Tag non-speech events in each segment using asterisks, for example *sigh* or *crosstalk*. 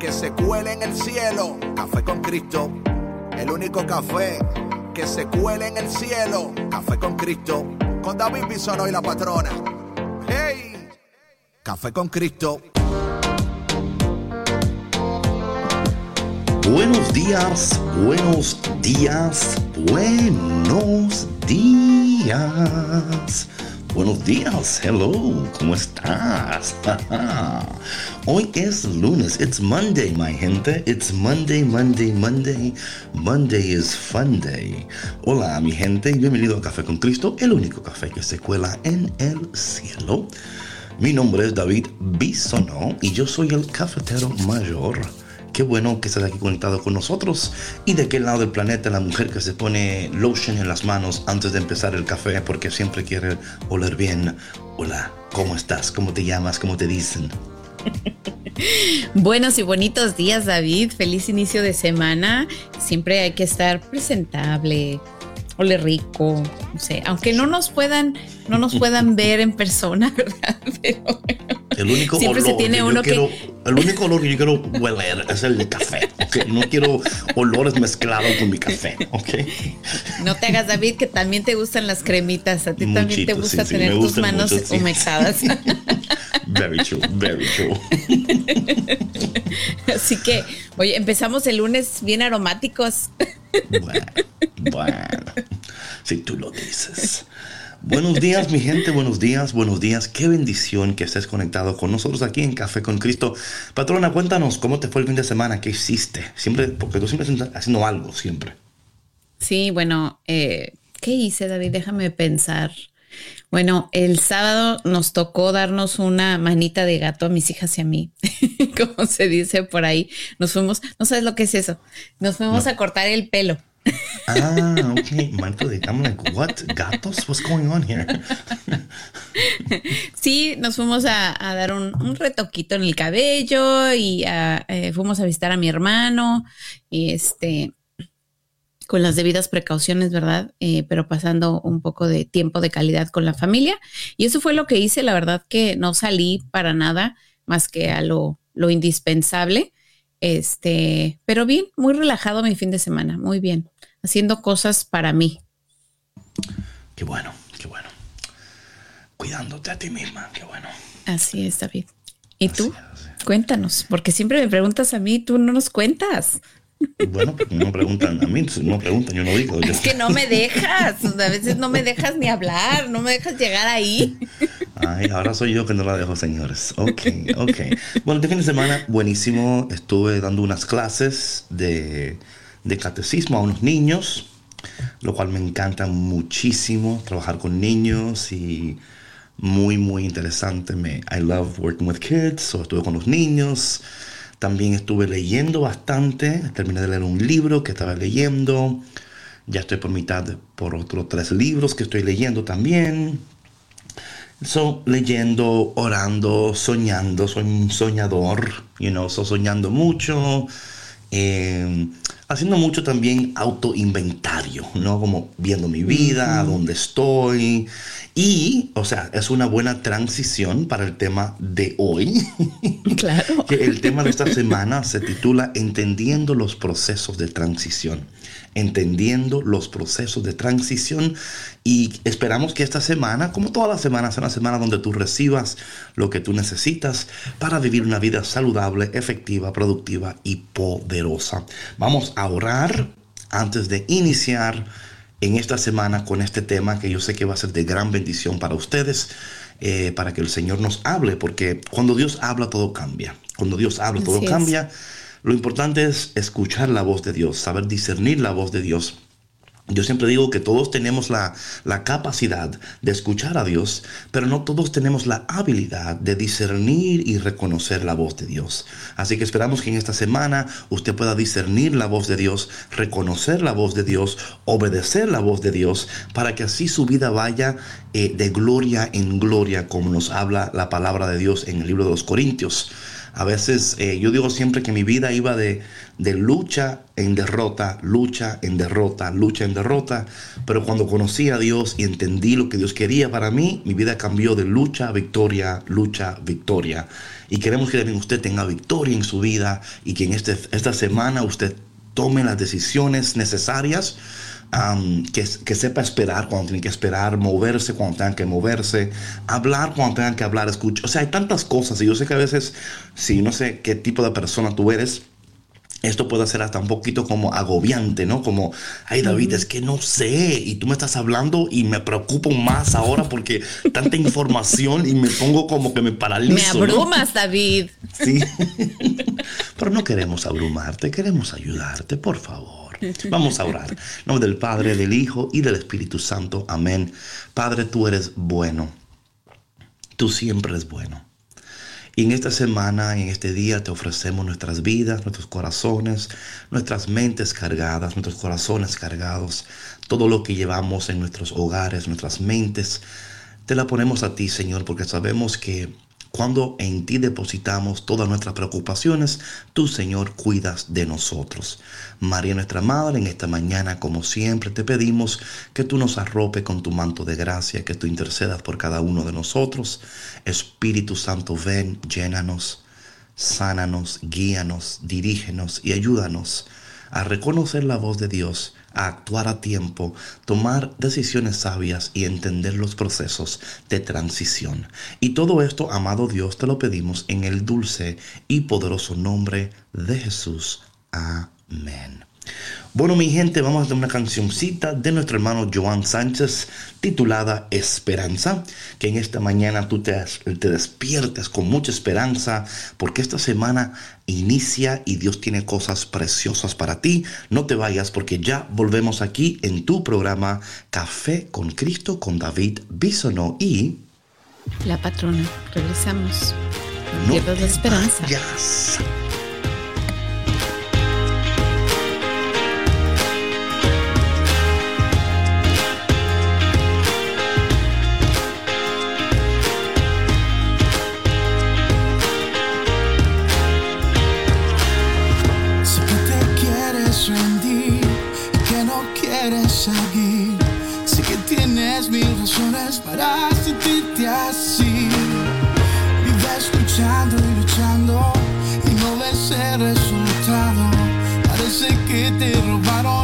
que se cuele en el cielo. Café con Cristo, el único café que se cuele en el cielo. Café con Cristo, con David Bisono y la patrona. ¡Hey! Café con Cristo. Buenos días, buenos días, buenos días. Buenos días, hello, ¿cómo estás? *laughs* Hoy es lunes, it's Monday, my gente. It's Monday, Monday, Monday. Monday is fun day. Hola, mi gente, bienvenido a Café con Cristo, el único café que se cuela en el cielo. Mi nombre es David Bisonó y yo soy el cafetero mayor Qué bueno que estés aquí conectado con nosotros. Y de qué lado del planeta la mujer que se pone lotion en las manos antes de empezar el café porque siempre quiere oler bien. Hola, ¿cómo estás? ¿Cómo te llamas? ¿Cómo te dicen? *laughs* Buenos y bonitos días, David. Feliz inicio de semana. Siempre hay que estar presentable, ole rico, no sé, aunque no nos puedan, no nos puedan *laughs* ver en persona, *laughs* ¿verdad? Pero el único Siempre olor se tiene uno que... El único olor que yo quiero hueler es el de café. No quiero olores mezclados con mi café. Okay. No te hagas, David, que también te gustan las cremitas. A ti también te gusta tener tus manos humectadas. *laughs* Very true, very true. Así que, oye, empezamos el lunes bien aromáticos. Bueno, bueno, si tú lo dices. Buenos días, mi gente, buenos días, buenos días. Qué bendición que estés conectado con nosotros aquí en Café con Cristo. Patrona, cuéntanos cómo te fue el fin de semana, qué hiciste. Siempre, porque tú siempre estás haciendo algo, siempre. Sí, bueno, eh, ¿qué hice, David? Déjame pensar. Bueno, el sábado nos tocó darnos una manita de gato a mis hijas y a mí, *laughs* como se dice por ahí. Nos fuimos, no sabes lo que es eso, nos fuimos a cortar el pelo. Ah, *laughs* ok. Manto de I'm like, what? ¿Gatos? What's going on here? *laughs* sí, nos fuimos a, dar un, retoquito en el cabello y eh, fuimos a visitar a mi hermano y este con las debidas precauciones, ¿verdad? Eh, pero pasando un poco de tiempo de calidad con la familia. Y eso fue lo que hice. La verdad que no salí para nada más que a lo, lo indispensable. Este, pero bien, muy relajado mi fin de semana, muy bien, haciendo cosas para mí. Qué bueno, qué bueno. Cuidándote a ti misma, qué bueno. Así es, David. ¿Y tú? Cuéntanos, porque siempre me preguntas a mí, tú no nos cuentas. Bueno, porque no preguntan a mí, no preguntan, yo no digo. Es que no me dejas, a veces no me dejas ni hablar, no me dejas llegar ahí. Ay, ahora soy yo que no la dejo, señores. Ok, ok. Bueno, este fin de semana, buenísimo, estuve dando unas clases de, de catecismo a unos niños, lo cual me encanta muchísimo, trabajar con niños y muy, muy interesante. Me, I love working with kids, so estuve con los niños. También estuve leyendo bastante. Terminé de leer un libro que estaba leyendo. Ya estoy por mitad por otros tres libros que estoy leyendo también. So, leyendo, orando, soñando. Soy un soñador. You know, so soñando mucho. Eh, haciendo mucho también autoinventario, ¿no? Como viendo mi vida, dónde estoy. Y, o sea, es una buena transición para el tema de hoy. *laughs* Claro. que el tema de esta semana se titula Entendiendo los procesos de transición entendiendo los procesos de transición y esperamos que esta semana, como todas las semanas, sea una semana donde tú recibas lo que tú necesitas para vivir una vida saludable, efectiva, productiva y poderosa. Vamos a orar antes de iniciar en esta semana con este tema que yo sé que va a ser de gran bendición para ustedes, eh, para que el Señor nos hable, porque cuando Dios habla todo cambia. Cuando Dios habla todo cambia. Lo importante es escuchar la voz de Dios, saber discernir la voz de Dios Yo siempre digo que todos tenemos la, capacidad de escuchar a Dios, pero no todos tenemos la habilidad de discernir y reconocer la voz de Dios. Así que esperamos que en esta semana usted pueda discernir la voz de Dios, reconocer la voz de Dios, obedecer la voz de Dios, para que así su vida vaya eh, de gloria en gloria, como nos habla la palabra de Dios en el libro de los Corintios. A veces eh, yo digo siempre que mi vida iba de, de, lucha en derrota, lucha en derrota, lucha en derrota. Pero cuando conocí a Dios y entendí lo que Dios quería para mí, mi vida cambió de lucha a victoria, lucha, victoria. Y queremos que también usted tenga victoria en su vida y que en este, esta semana usted tome las decisiones necesarias que, sepa esperar cuando tiene que esperar, moverse cuando tenga que moverse, hablar cuando tenga que hablar, escuchar. O sea, hay tantas cosas y yo sé que a veces, si no sé qué tipo de persona tú eres, esto puede ser hasta un poquito como agobiante, ¿no? Como, ay David, es que no sé, y tú me estás hablando y me preocupo más ahora porque tanta información y me pongo como que me paralizo. Me abrumas, David. Sí, *laughs* pero no queremos abrumarte, queremos ayudarte, por favor. *laughs* Vamos a orar. En nombre del Padre, del Hijo y del Espíritu Santo. Amén. Padre, tú eres bueno. Tú siempre eres bueno. Y en esta semana, en este día, te ofrecemos nuestras vidas, nuestros corazones, nuestras mentes cargadas, nuestros corazones cargados, todo lo que llevamos en nuestros hogares, nuestras mentes. Te la ponemos a ti, Señor, porque sabemos que cuando en ti depositamos todas nuestras preocupaciones, tú, Señor, cuidas de nosotros. María, nuestra Madre, en esta mañana, como siempre, te pedimos que tú nos arrope con tu manto de gracia, que tú intercedas por cada uno de nosotros. Espíritu Santo, ven, llénanos, sánanos, guíanos, dirígenos y ayúdanos a reconocer la voz de Dios a actuar a tiempo, tomar decisiones sabias y entender los procesos de transición. Y todo esto, amado Dios, te lo pedimos en el dulce y poderoso nombre de Jesús. Amén. Bueno, mi gente, vamos a hacer una cancioncita de nuestro hermano Joan Sánchez titulada Esperanza. Que en esta mañana tú te, te despiertes con mucha esperanza porque esta semana inicia y Dios tiene cosas preciosas para ti. No te vayas porque ya volvemos aquí en tu programa Café con Cristo con David Bisono y... La patrona. Regresamos. No la esperanza. Que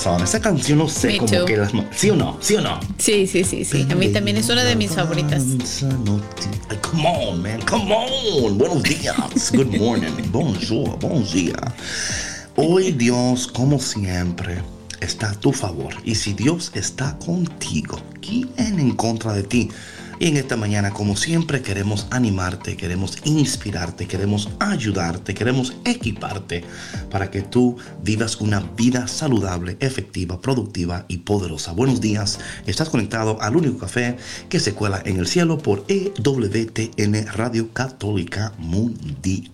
song. Esa canción no sé Me como too. que las. ¿Sí o no? ¿Sí o no? Sí, sí, sí, sí. A mí también es una de mis favoritas. Ay, Come on, man. Come on. Buenos días. Good morning. *laughs* Bonjour. Bon día. Hoy Dios, como siempre, está a tu favor. Y si Dios está contigo, ¿quién en contra de ti? Y en esta mañana, como siempre, queremos animarte, queremos inspirarte, queremos ayudarte, queremos equiparte para que tú vivas una vida saludable, efectiva, productiva y poderosa. Buenos días, estás conectado al único café que se cuela en el cielo por EWTN Radio Católica Mundial.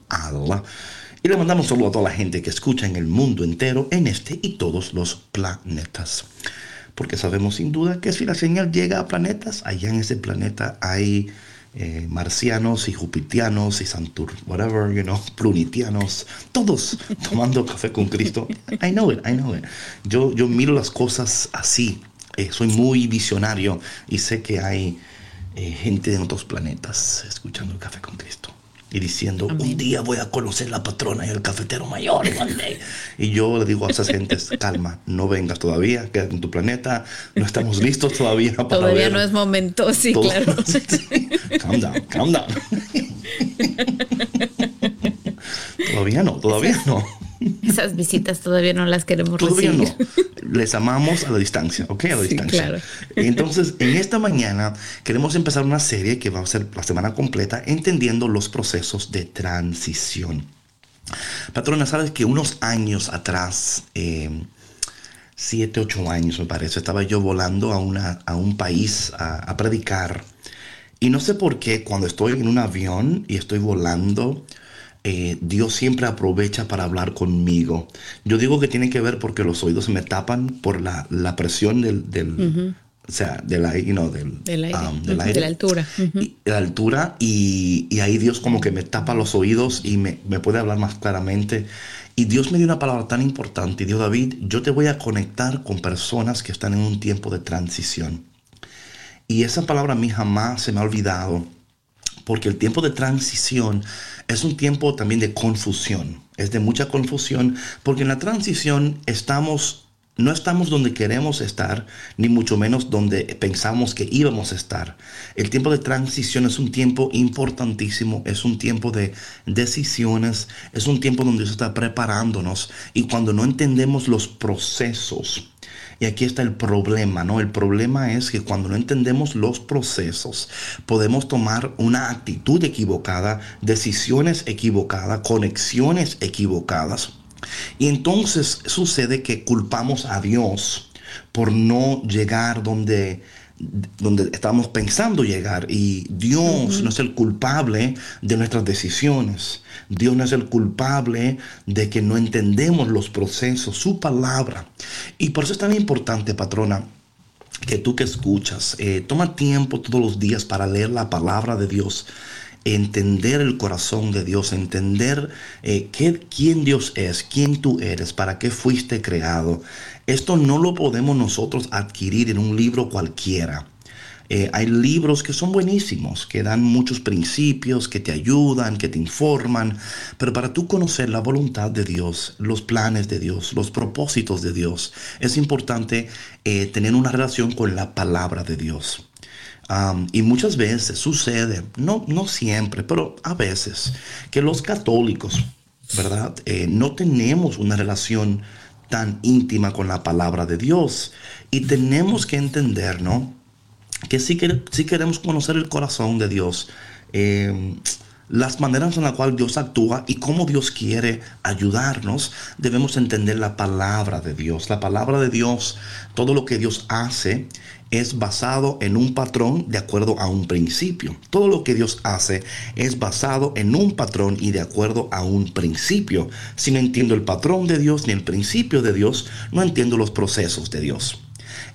Y le mandamos saludo a toda la gente que escucha en el mundo entero, en este y todos los planetas porque sabemos sin duda que si la señal llega a planetas, allá en ese planeta hay eh, marcianos y jupitianos y santur, whatever, you know, *laughs* plunitianos, todos *laughs* tomando café con Cristo. I know it, I know it. Yo, yo miro las cosas así, eh, soy muy visionario y sé que hay eh, gente en otros planetas escuchando el café con Cristo. Y diciendo, un día voy a conocer la patrona y el cafetero mayor. *laughs* one day". Y yo le digo a esas gentes, *laughs* calma, no vengas todavía, quédate en tu planeta, no estamos listos todavía para Todavía ver no es momento, sí, todo". claro. *laughs* Sí. Calm down, calm down. Todavía no, todavía no. Esas visitas todavía no las queremos Todavía no. recibir. Les amamos a la distancia, ¿ok? A la Sí, distancia. claro. Entonces, en esta mañana queremos empezar una serie que va a ser la semana completa, entendiendo los procesos de transición. Patrona, sabes que unos años atrás, eh, siete, ocho años me parece, estaba yo volando a, una, a un país a, a predicar. Y no sé por qué cuando estoy en un avión y estoy volando, eh, Dios siempre aprovecha para hablar conmigo. Yo digo que tiene que ver porque los oídos se me tapan por la, la presión del, del o sea, del you know, del, Del aire. um, del aire. de la altura. Y- de la altura y, y ahí Dios como que me tapa los oídos y me, me puede hablar más claramente. Y Dios me dio una palabra tan importante y dijo, David, yo te voy a conectar con personas que están en un tiempo de transición. Y esa palabra a mí jamás se me ha olvidado, porque el tiempo de transición es un tiempo también de confusión, es de mucha confusión, porque en la transición estamos, no estamos donde queremos estar, ni mucho menos donde pensamos que íbamos a estar. El tiempo de transición es un tiempo importantísimo, es un tiempo de decisiones, es un tiempo donde Dios está preparándonos y cuando no entendemos los procesos, y aquí está el problema, ¿no? El problema es que cuando no entendemos los procesos, podemos tomar una actitud equivocada, decisiones equivocadas, conexiones equivocadas. Y entonces sucede que culpamos a Dios por no llegar donde donde estamos pensando llegar y Dios no es el culpable de nuestras decisiones. Dios no es el culpable de que no entendemos los procesos, su palabra. Y por eso es tan importante, patrona, que tú que escuchas, eh, toma tiempo todos los días para leer la palabra de Dios, entender el corazón de Dios, entender eh, qué- quién Dios es, quién tú eres, para qué fuiste creado. Esto no lo podemos nosotros adquirir en un libro cualquiera. Eh, hay libros que son buenísimos, que dan muchos principios, que te ayudan, que te informan, pero para tú conocer la voluntad de Dios, los planes de Dios, los propósitos de Dios, es importante eh, tener una relación con la palabra de Dios. Y muchas veces sucede, no, no siempre, pero a veces, que los católicos, ¿verdad? Eh, no tenemos una relación tan íntima con la palabra de Dios. Y tenemos que entender, ¿no? que si, quer- si queremos conocer el corazón de Dios, eh, las maneras en las cuales Dios actúa y cómo Dios quiere ayudarnos, debemos entender la palabra de Dios. La palabra de Dios, todo lo que Dios hace es basado en un patrón de acuerdo a un principio. Todo lo que Dios hace es basado en un patrón y de acuerdo a un principio. Si no entiendo el patrón de Dios ni el principio de Dios, no entiendo los procesos de Dios.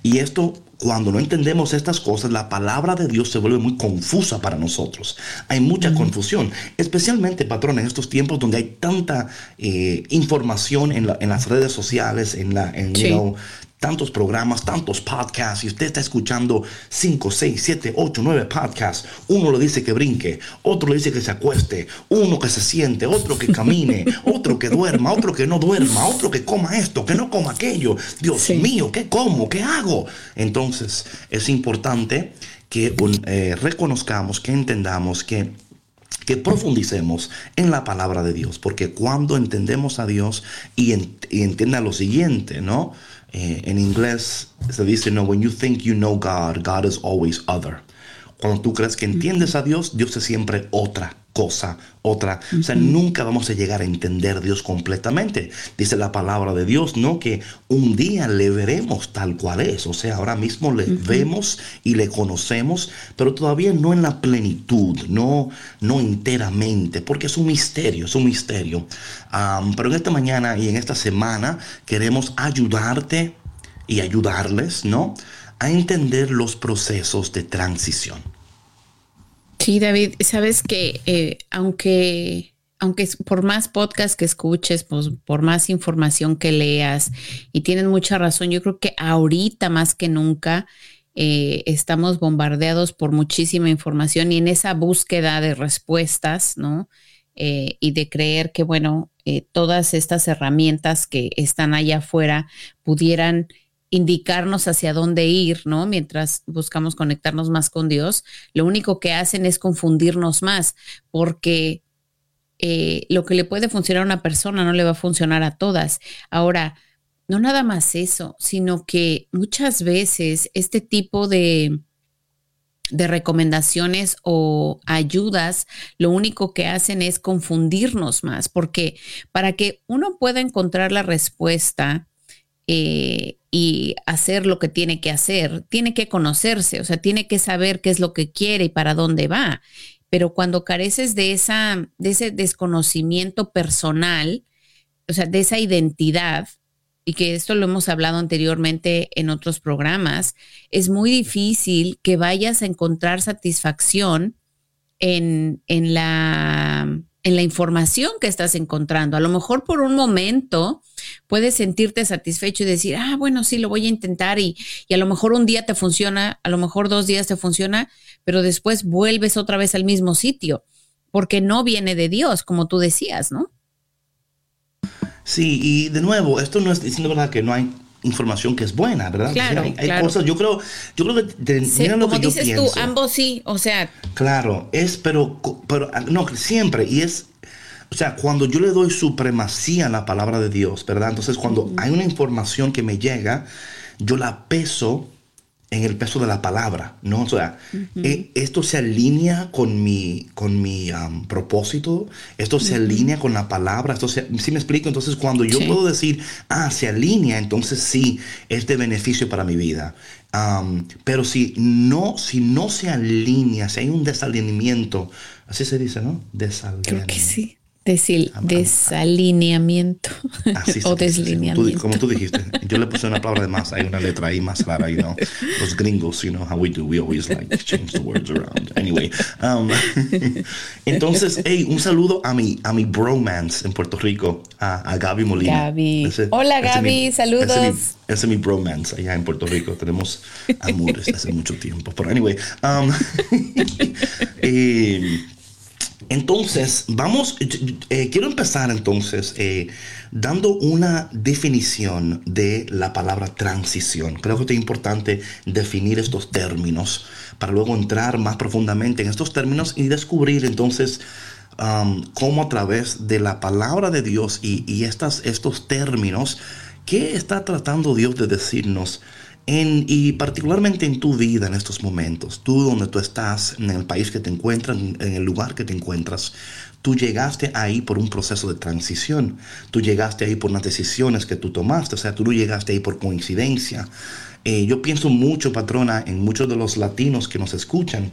Y esto, cuando no entendemos estas cosas, la palabra de Dios se vuelve muy confusa para nosotros. Hay mucha confusión, especialmente, patrón, en estos tiempos donde hay tanta eh, información en, la- en las redes sociales, en, la, en, you Sí. know, tantos programas, tantos podcasts, y usted está escuchando 5, 6, 7, 8, 9 podcasts, uno le dice que brinque, otro le dice que se acueste, uno que se siente, otro que camine, *laughs* otro que duerma, otro que no duerma, otro que coma esto, que no coma aquello. Dios mío, ¿qué como? ¿Qué hago? Entonces es importante que eh, reconozcamos, que entendamos que que profundicemos en la palabra de Dios, porque cuando entendemos a Dios y, y entienda lo siguiente, ¿no? Eh, en inglés se dice, no, when you think you know God, God is always other. Cuando tú crees que entiendes a Dios, Dios es siempre otra cosa, otra. O sea, nunca vamos a llegar a entender a Dios completamente. Dice la palabra de Dios, ¿no? Que un día le veremos tal cual es. O sea, ahora mismo le vemos y le conocemos, pero todavía no en la plenitud, no, no enteramente, porque es un misterio, es un misterio. pero en esta mañana y en esta semana queremos ayudarte y ayudarles, ¿no? A entender los procesos de transición. Sí, David, sabes que eh, aunque, aunque por más podcast que escuches, pues, por más información que leas, y tienes mucha razón, yo creo que ahorita más que nunca eh, estamos bombardeados por muchísima información y en esa búsqueda de respuestas, ¿no? Eh, y de creer que, bueno, todas estas herramientas que están allá afuera pudieran indicarnos hacia dónde ir, ¿no? Mientras buscamos conectarnos más con Dios, lo único que hacen es confundirnos más, porque eh, lo que le puede funcionar a una persona no le va a funcionar a todas. Ahora, no nada más eso, sino que muchas veces este tipo de, de recomendaciones o ayudas, lo único que hacen es confundirnos más, porque para que uno pueda encontrar la respuesta, eh, y hacer lo que tiene que hacer, tiene que conocerse, o sea, tiene que saber qué es lo que quiere y para dónde va. Pero cuando careces de, esa, de ese desconocimiento personal, o sea, de esa identidad, y que esto lo hemos hablado anteriormente en otros programas, es muy difícil que vayas a encontrar satisfacción en, en la en la información que estás encontrando. A lo mejor por un momento puedes sentirte satisfecho y decir, ah, bueno, sí, lo voy a intentar y, y, a lo mejor un día te funciona, a lo mejor dos días te funciona, pero después vuelves otra vez al mismo sitio, porque no viene de Dios, como tú decías, ¿no? Sí, y de nuevo, esto no es diciendo verdad que no hay información que es buena, ¿verdad? Claro, hay, cosas, yo creo, yo creo que mira lo que dices tú, ambos sí, o sea. Claro, es, pero, pero, ah, no, siempre, y es, o sea, cuando yo le doy supremacía a la palabra de Dios, ¿verdad? Entonces, cuando hay una información que me llega, yo la peso en el peso de la palabra, ¿no? O sea, eh, esto se alinea con mi, con mi propósito, esto se alinea con la palabra, esto se, ¿sí me explico? Entonces, cuando yo puedo decir, ah, se alinea, entonces sí, es de beneficio para mi vida. pero si no, si no se alinea, si hay un desalineamiento, así se dice, ¿no? Desalineamiento. Creo que sí desalineamiento *laughs* o deslineamiento. como tú dijiste, yo le puse una palabra de más, hay una letra ahí más rara, you know. Los gringos, you know how we do, we always like change the words around. Anyway, um, *laughs* entonces, hey, un saludo a mi, a mi bromance en Puerto Rico, a, a Gaby Molina. Gaby. Hola Gaby, saludos. Ese es mi bromance allá en Puerto Rico. Tenemos amores hace mucho tiempo. Pero anyway, um, *laughs* eh, entonces, vamos, eh, quiero empezar entonces eh, dando una definición de la palabra transición. Creo que es importante definir estos términos para luego entrar más profundamente en estos términos y descubrir entonces um, cómo a través de la palabra de Dios y, estos términos, ¿qué está tratando Dios de decirnos? Y particularmente en tu vida en estos momentos, tú donde tú estás, en el país que te encuentras, en el lugar que te encuentras, tú llegaste ahí por un proceso de transición, tú llegaste ahí por unas decisiones que tú tomaste, o sea, tú no llegaste ahí por coincidencia. Eh, yo pienso mucho, patrona, en muchos de los latinos que nos escuchan,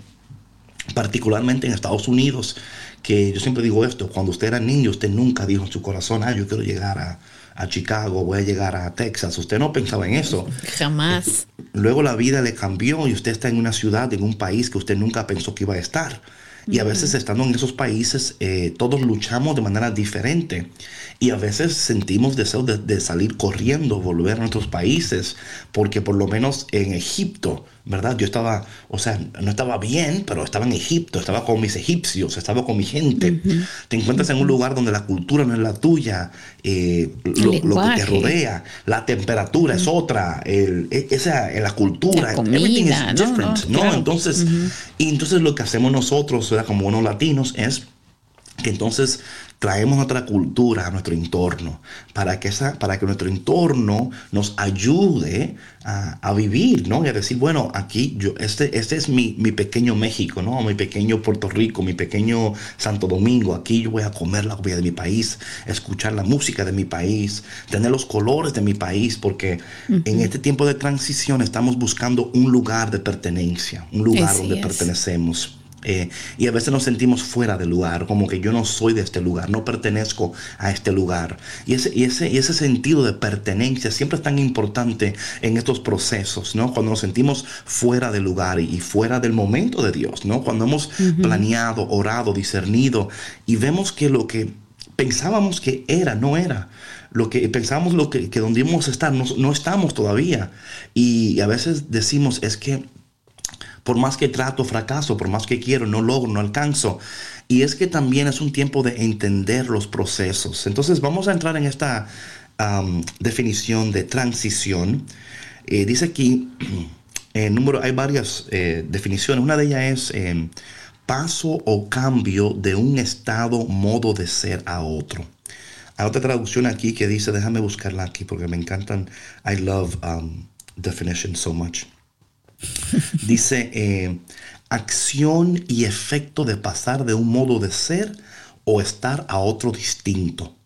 particularmente en Estados Unidos, que yo siempre digo esto, cuando usted era niño, usted nunca dijo en su corazón, ah, yo quiero llegar a, a Chicago, voy a llegar a Texas. Usted no pensaba en eso. Jamás. Luego la vida le cambió y usted está en una ciudad, en un país que usted nunca pensó que iba a estar. Y a veces estando en esos países, eh, todos luchamos de manera diferente. Y a veces sentimos deseo de, salir corriendo, volver a nuestros países, porque por lo menos en Egipto, ¿verdad? Yo estaba, o sea, no estaba bien, pero estaba en Egipto, estaba con mis egipcios, estaba con mi gente. Te encuentras en un lugar donde la cultura no es la tuya, eh, lo, que te rodea, la temperatura es otra, el, e, esa, la cultura, la comida, ¿no? Entonces, y entonces lo que hacemos nosotros, como unos latinos, es que entonces traemos nuestra cultura a nuestro entorno, para que, esa, para que nuestro entorno nos ayude a, vivir, ¿no? Y a decir, bueno, aquí yo, este, este es mi, mi, pequeño México, ¿no? Mi pequeño Puerto Rico, mi pequeño Santo Domingo, aquí yo voy a comer la comida de mi país, escuchar la música de mi país, tener los colores de mi país, porque en este tiempo de transición estamos buscando un lugar de pertenencia, un lugar donde pertenecemos. Eh, y a veces nos sentimos fuera del lugar, como que yo no soy de este lugar, no pertenezco a este lugar. Y ese, y ese, y ese sentido de pertenencia siempre es tan importante en estos procesos, ¿no? Cuando nos sentimos fuera del lugar y, fuera del momento de Dios, ¿no? Cuando hemos planeado, orado, discernido y vemos que lo que pensábamos que era, no era. Lo que pensábamos lo que, que donde íbamos a estar, no, no estamos todavía. Y a veces decimos, es que por más que trato, fracaso, por más que quiero, no logro, no alcanzo. Y es que también es un tiempo de entender los procesos. Entonces vamos a entrar en esta definición de transición. Eh, dice aquí, *clears throat* en número, hay varias eh, definiciones. Una de ellas es em, paso o cambio de un estado, modo de ser a otro. Hay otra traducción aquí que dice, déjame buscarla aquí porque me encantan. I love um, definitions so much. Dice, eh, acción y efecto de pasar de un modo de ser o estar a otro distinto.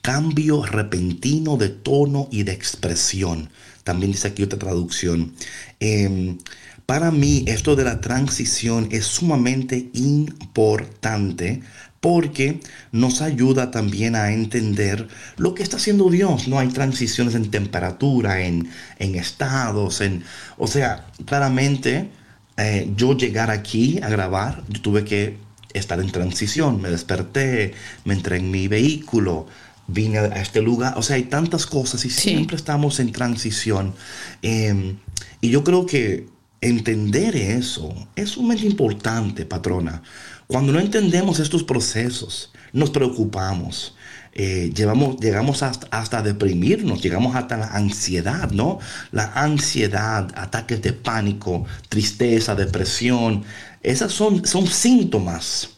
Cambio repentino de tono y de expresión. También dice aquí otra traducción. Em, para mí esto de la transición es sumamente importante porque nos ayuda también a entender lo que está haciendo Dios. No hay transiciones en temperatura, en, estados, en, o sea, claramente eh, yo llegar aquí a grabar, yo tuve que estar en transición. Me desperté, me entré en mi vehículo, vine a este lugar. O sea, hay tantas cosas y siempre estamos en transición. Em, y yo creo que entender eso es sumamente importante, patrona. Cuando no entendemos estos procesos, nos preocupamos. Eh, llevamos, llegamos hasta, hasta, deprimirnos, llegamos hasta la ansiedad, ¿no? La ansiedad, ataques de pánico, tristeza, depresión, esas son, son síntomas.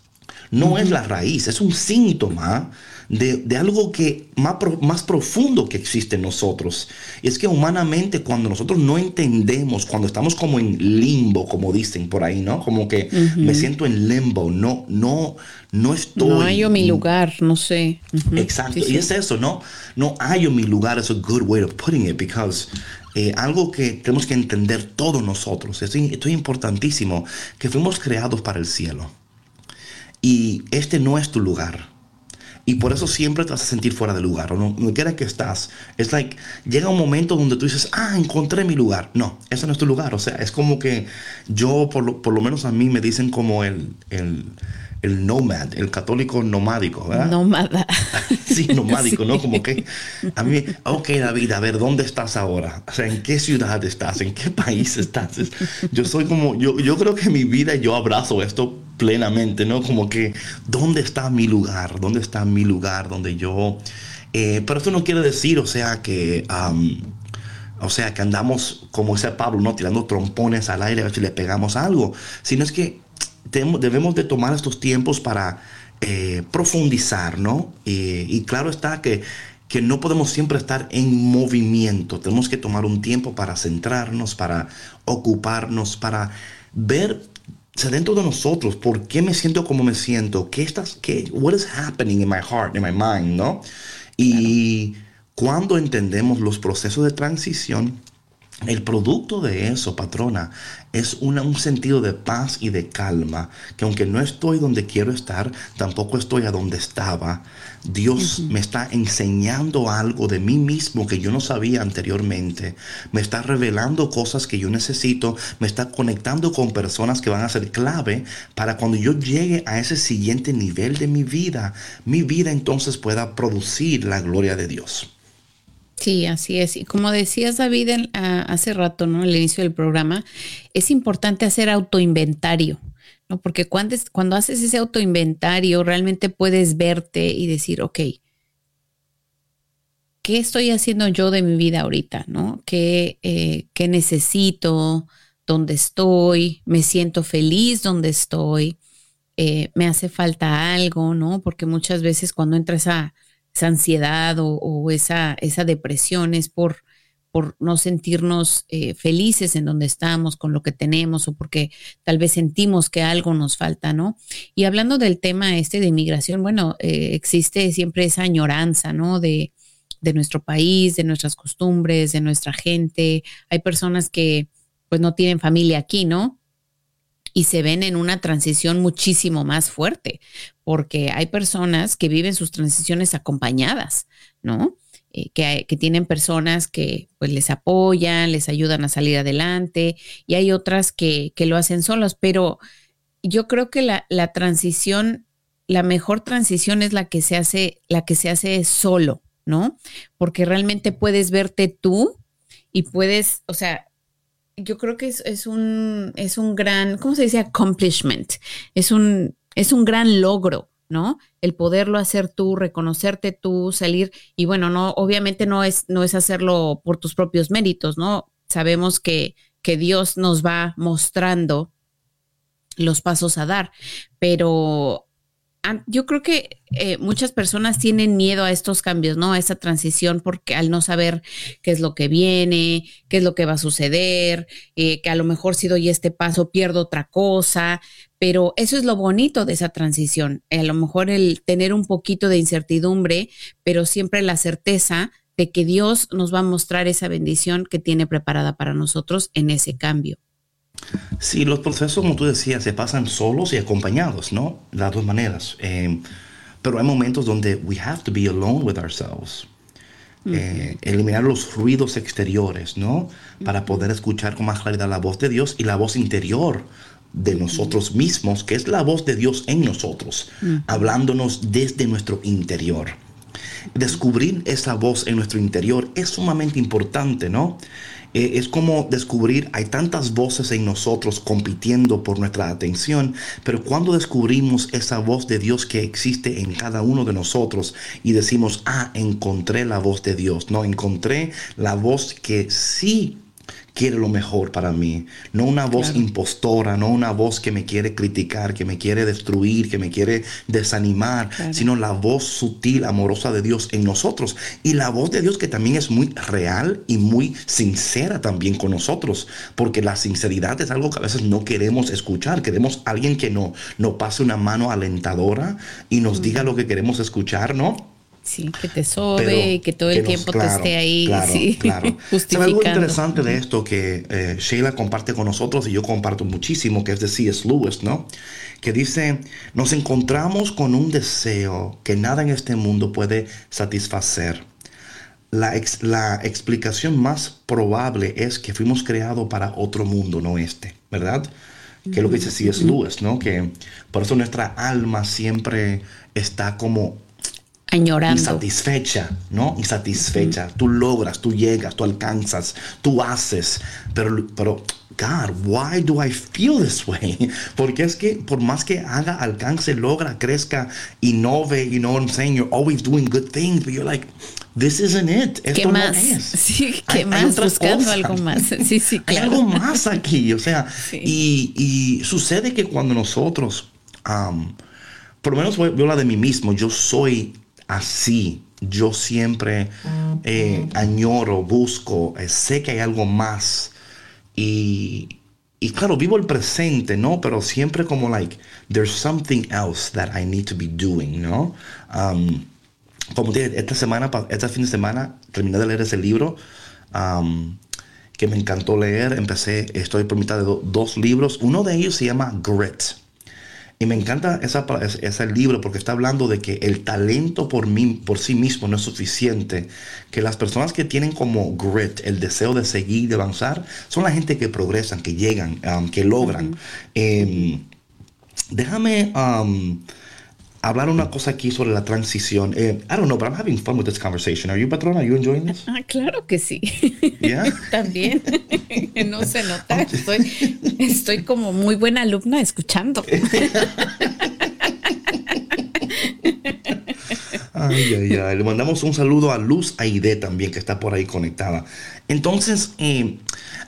No es la raíz, es un síntoma de, algo que más, más profundo que existe en nosotros. Y es que humanamente cuando nosotros no entendemos, cuando estamos como en limbo, como dicen por ahí, ¿no? Como que me siento en limbo, no, no, no estoy... No hallo mi lugar, no sé. Exacto, y es eso, ¿no? No hallo mi lugar, es a good way of putting it, because eh, algo que tenemos que entender todos nosotros, esto, esto es importantísimo, que fuimos creados para el cielo. Y este no es tu lugar. Y por eso siempre te vas a sentir fuera de lugar, o no, no que estás. Es like, llega un momento donde tú dices, ah, encontré mi lugar. No, ese no es tu lugar. O sea, es como que yo, por lo, por lo menos a mí, me dicen como el, el, el nomad, el católico nomádico, ¿verdad? Nómada. *laughs* sí, nomádico, ¿no? Como que a mí, ok, David, a ver, ¿dónde estás ahora? O sea, ¿en qué ciudad estás? ¿En qué país estás? Yo soy como, yo, yo creo que mi vida yo abrazo esto plenamente, ¿no? Como que, ¿dónde está mi lugar? ¿Dónde está mi lugar donde yo... Eh, pero esto no quiere decir, o sea, que... o sea, que andamos, como ese Pablo, ¿no? Tirando trompones al aire a ver si le pegamos algo. Sino es que debemos de tomar estos tiempos para eh, profundizar, ¿no? y claro está que, que no podemos siempre estar en movimiento. Tenemos que tomar un tiempo para centrarnos, para ocuparnos, para ver dentro de nosotros, ¿por qué me siento como me siento? ¿Qué estás, qué, what is happening in my heart, in my mind, no? Y cuando entendemos los procesos de transición, el producto de eso, patrona, es un sentido de paz y de calma, que aunque no estoy donde quiero estar, tampoco estoy a donde estaba. Dios me está enseñando algo de mí mismo que yo no sabía anteriormente. Me está revelando cosas que yo necesito, me está conectando con personas que van a ser clave para cuando yo llegue a ese siguiente nivel de mi vida, mi vida entonces pueda producir la gloria de Dios. Sí, así es. Y como decías, David, hace rato, ¿no? Al inicio del programa, es importante hacer autoinventario, ¿no? Porque cuando, cuando haces ese autoinventario, realmente puedes verte y decir, ok, ¿qué estoy haciendo yo de mi vida ahorita, ¿no? ¿Qué, eh, qué necesito? ¿Dónde estoy? ¿Me siento feliz donde estoy? Eh, ¿Me hace falta algo, no? Porque muchas veces cuando entras a esa ansiedad o, esa, esa depresión es por, por no sentirnos eh, felices en donde estamos, con lo que tenemos, o porque tal vez sentimos que algo nos falta, ¿no? Y hablando del tema este de inmigración, bueno, eh, existe siempre esa añoranza, ¿no? De, de nuestro país, de nuestras costumbres, de nuestra gente. Hay personas que pues no tienen familia aquí, ¿no? Y se ven en una transición muchísimo más fuerte, porque hay personas que viven sus transiciones acompañadas, ¿no? Eh, que, que, tienen personas que pues les apoyan, les ayudan a salir adelante y hay otras que, que lo hacen solos, pero yo creo que la, la, transición, la mejor transición es la que se hace, la que se hace solo, ¿no? Porque realmente puedes verte tú y puedes, o sea, yo creo que es, un, es un gran, ¿cómo se dice? Accomplishment. Es un, es un gran logro, ¿no? El poderlo hacer tú, reconocerte tú, salir. Y bueno, no, obviamente no es, no es hacerlo por tus propios méritos, ¿no? Sabemos que, que Dios nos va mostrando los pasos a dar, pero yo creo que eh, muchas personas tienen miedo a estos cambios, ¿no? A esa transición, porque al no saber qué es lo que viene, qué es lo que va a suceder, eh, que a lo mejor si doy este paso pierdo otra cosa, pero eso es lo bonito de esa transición. A lo mejor el tener un poquito de incertidumbre, pero siempre la certeza de que Dios nos va a mostrar esa bendición que tiene preparada para nosotros en ese cambio. Sí, los procesos, como tú decías, se pasan solos y acompañados, ¿no? De las dos maneras. Eh, pero hay momentos donde we have to be alone with ourselves. Eh, eliminar los ruidos exteriores, ¿no? Para poder escuchar con más claridad la voz de Dios y la voz interior de nosotros mismos, que es la voz de Dios en nosotros, hablándonos desde nuestro interior. Descubrir esa voz en nuestro interior es sumamente importante, ¿no? Eh, es como descubrir, hay tantas voces en nosotros compitiendo por nuestra atención, pero cuando descubrimos esa voz de Dios que existe en cada uno de nosotros y decimos, ah, encontré la voz de Dios, no, encontré la voz que sí quiere lo mejor para mí. No una voz impostora, no una voz que me quiere criticar, que me quiere destruir, que me quiere desanimar, sino la voz sutil, amorosa de Dios en nosotros. Y la voz de Dios que también es muy real y muy sincera también con nosotros. Porque la sinceridad es algo que a veces no queremos escuchar. Queremos alguien que no, nos pase una mano alentadora y nos diga lo que queremos escuchar, ¿no? Sí, que te sobe y que todo el tiempo te esté ahí. *laughs* Claro, sí, claro. *laughs* algo interesante de esto que eh, Sheila comparte con nosotros y yo comparto muchísimo, que es de C.S. Lewis, ¿no? Que dice, nos encontramos con un deseo que nada en este mundo puede satisfacer. La, la explicación más probable es que fuimos creados para otro mundo, no este, ¿verdad? Que es lo que dice C.S. Lewis, ¿no? Que por eso nuestra alma siempre está como Añorando. Insatisfecha, ¿no? Insatisfecha. Tú logras, tú llegas, tú alcanzas, tú haces. Pero, pero, God, why do I feel this way? *laughs* Porque es que por más que haga, alcance, logra, crezca, innove, you know what I'm saying? You're always doing good things, but you're like, this isn't it. Esto *laughs* ¿Qué más? No es. Sí, ¿qué más? Buscando algo más. *laughs* Sí, sí, claro. Hay algo más aquí, o sea, y, y, sucede que cuando nosotros, um, por lo menos voy, la de mí mismo, yo soy así. Yo siempre eh, añoro, busco, eh, sé que hay algo más. Y, y claro, vivo el presente, ¿no? Pero siempre como like, there's something else that I need to be doing, ¿no? Um, como dije, esta semana, este fin de semana, terminé de leer ese libro um, que que me encantó leer. Empecé, estoy por mitad de dos libros. Uno de ellos se llama Grit. Y me encanta esa, ese libro porque está hablando de que el talento por, mí, por sí mismo no es suficiente. Que las personas que tienen como grit, el deseo de seguir, de avanzar, son la gente que progresan, que llegan, um, que logran. Em, déjame... Um, hablar una cosa aquí sobre la transición. Eh, I don't know, but I'm having fun with this conversation. Are you, patrona? Are you enjoying this? Ah, claro que sí. Yeah? *laughs* También. *laughs* no se nota. Estoy, estoy como muy buena alumna escuchando. *laughs* Ay, ay, ay. Le mandamos un saludo a Luz Aide también, que está por ahí conectada. Entonces, eh,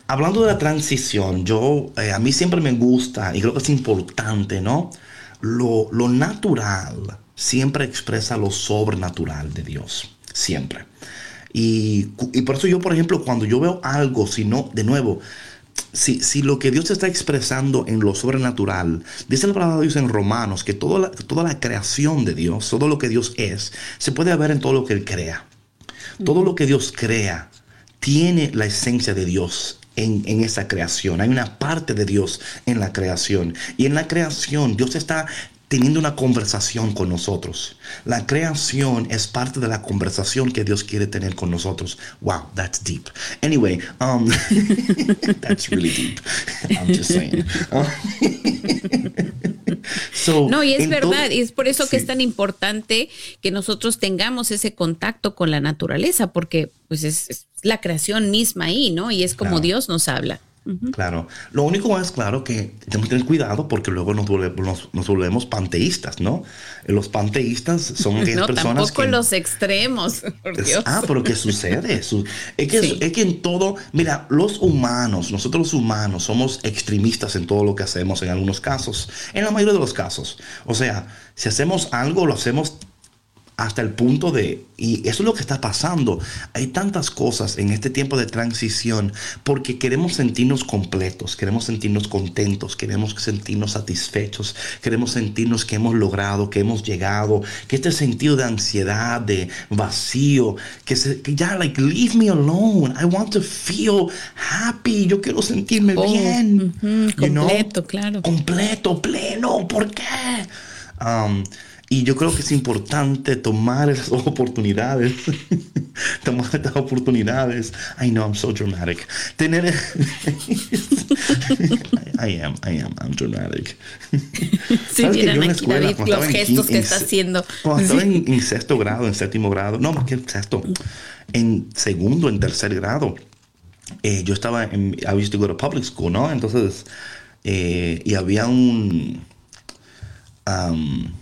hablando de la transición, yo, eh, a mí siempre me gusta y creo que es importante, ¿no? Lo, natural siempre expresa lo sobrenatural de Dios, siempre. Y, por eso yo, por ejemplo, cuando yo veo algo, si no, de nuevo, si, si, lo que Dios está expresando en lo sobrenatural, dice la palabra de Dios en Romanos, que toda la, toda la creación de Dios, todo lo que Dios es, se puede ver en todo lo que Él crea. Todo lo que Dios crea tiene la esencia de Dios en, esa creación. Hay una parte de Dios en la creación. Y en la creación Dios está teniendo una conversación con nosotros. La creación es parte de la conversación que Dios quiere tener con nosotros. Wow, that's deep. Anyway, um, *laughs* that's really deep. I'm just saying. *laughs* no, y es verdad, y es por eso que es tan importante que nosotros tengamos ese contacto con la naturaleza, porque pues es, la creación misma ahí, ¿no? Y es como Dios nos habla. Claro. Lo único es claro que tenemos que tener cuidado porque luego nos, volvemos, panteístas, ¿no? Los panteístas son *laughs* no, personas tampoco los extremos. *laughs* Por Dios. Ah, pero ¿qué sucede? *laughs* es, que, es que en todo, mira, los humanos, nosotros los humanos somos extremistas en todo lo que hacemos en algunos casos, en la mayoría de los casos. O sea, si hacemos algo, lo hacemos hasta el punto de, y eso es lo que está pasando, hay tantas cosas en este tiempo de transición porque queremos sentirnos completos, queremos sentirnos contentos, queremos sentirnos satisfechos, queremos sentirnos que hemos logrado, que hemos llegado, que este sentido de ansiedad, de vacío, que, se, que ya, like, leave me alone, I want to feel happy, yo quiero sentirme oh, bien. completo, claro. Completo, pleno, ¿por qué? Um, y yo creo que es importante tomar esas *laughs* oportunidades. *laughs* tomar estas oportunidades. I know I'm so dramatic. Tener. *laughs* I am, I am, I'm dramatic. Sí, miren aquí David los gestos que está haciendo. Cuando estaba en, sexto grado, en séptimo grado, no, más que sexto, en segundo, en tercer grado, eh, yo estaba en, I used to go to public school, ¿no? Entonces, eh, y había un, um,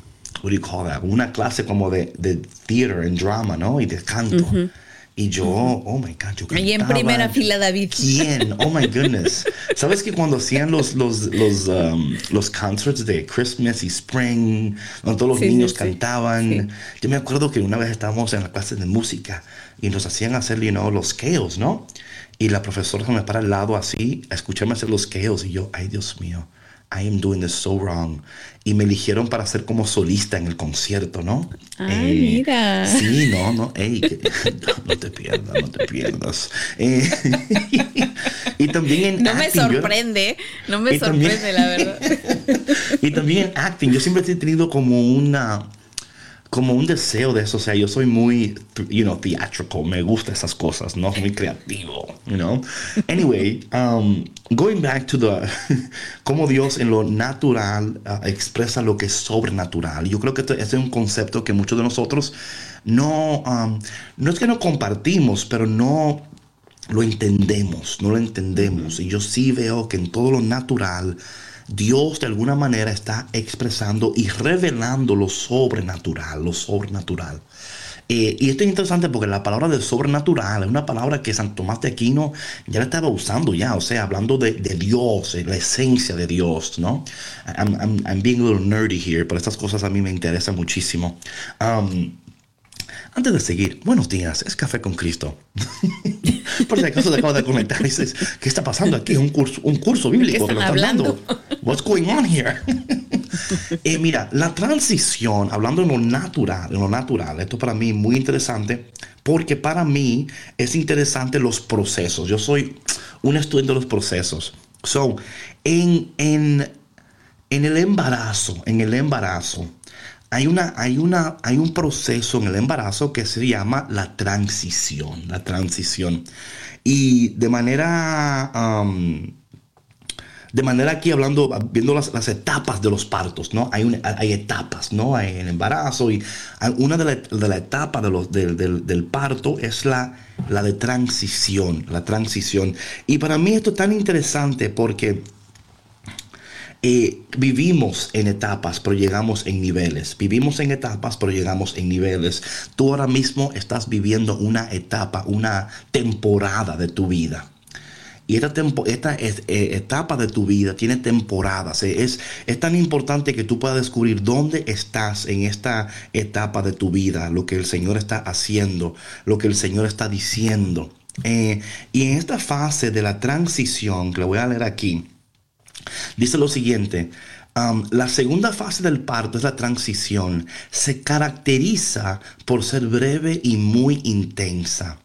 what do you call that? Una clase como de, de theater and drama, ¿no? Y de canto. Y yo, oh my God, yo cantaba. Ahí en primera fila, David. ¿Quién? Oh my goodness. ¿Sabes que cuando hacían los, los, los, um, los concerts de Christmas y Spring, donde todos los niños cantaban? Yo me acuerdo que una vez estábamos en la clase de música y nos hacían hacer, you know, los keos, ¿no? Y la profesora se me para al lado así, a escucharme hacer los keos y yo, ay Dios mío. I am doing this so wrong. Y me eligieron para ser como solista en el concierto, ¿no? Ah, eh, mira. Sí, no, no, ey, *laughs* no te pierdas, no te pierdas. Eh, *laughs* y también en No me sorprende, no me sorprende, la verdad. *laughs* y también en acting, yo siempre he tenido como una como un deseo de eso. O sea, yo soy muy, you know, theatrical. Me gusta esas cosas, ¿no? Muy creativo, you know. Anyway, um, going back to the, *laughs* cómo Dios en lo natural uh, expresa lo que es sobrenatural. Yo creo que este es un concepto que muchos de nosotros no, um, no es que no compartimos, pero no lo entendemos, no lo entendemos. Y yo sí veo que en todo lo natural, Dios de alguna manera está expresando y revelando lo sobrenatural, lo sobrenatural. Eh, y esto es interesante porque la palabra de sobrenatural es una palabra que San Tomás de Aquino ya la estaba usando ya, o sea, hablando de, Dios, la esencia de Dios, ¿no? I'm, being a little nerdy here, pero estas cosas a mí me interesan muchísimo. Um, antes de seguir, buenos días, es Café con Cristo. *laughs* Por si acaso te acabo de comentar, dices, ¿qué está pasando aquí? Un curso, un curso bíblico que nos están dando. What's going on here? *laughs* eh, mira, la transición, hablando en lo natural, en lo natural, esto para mí es muy interesante, porque para mí es interesante los procesos. Yo soy un estudio de los procesos. So, en, en, en el embarazo, en el embarazo, hay, una, hay, una, hay un proceso en el embarazo que se llama la transición, la transición. Y de manera, de manera aquí hablando, viendo las, etapas de los partos, ¿no? Hay, hay etapas, ¿no? Hay el embarazo y una de las la etapas de los, del, del, parto es la, la de transición, la transición. Y para mí esto es tan interesante porque eh, vivimos en etapas, pero llegamos en niveles. Vivimos en etapas, pero llegamos en niveles. Tú ahora mismo estás viviendo una etapa, una temporada de tu vida. Y esta, esta eh, etapa de tu vida tiene temporadas. Eh, es, es tan importante que tú puedas descubrir dónde estás en esta etapa de tu vida, lo que el Señor está haciendo, lo que el Señor está diciendo. y en esta fase de la transición, que lo voy a leer aquí, Dice lo siguiente, la segunda fase del parto es la transición. Se caracteriza por ser breve y muy intensa.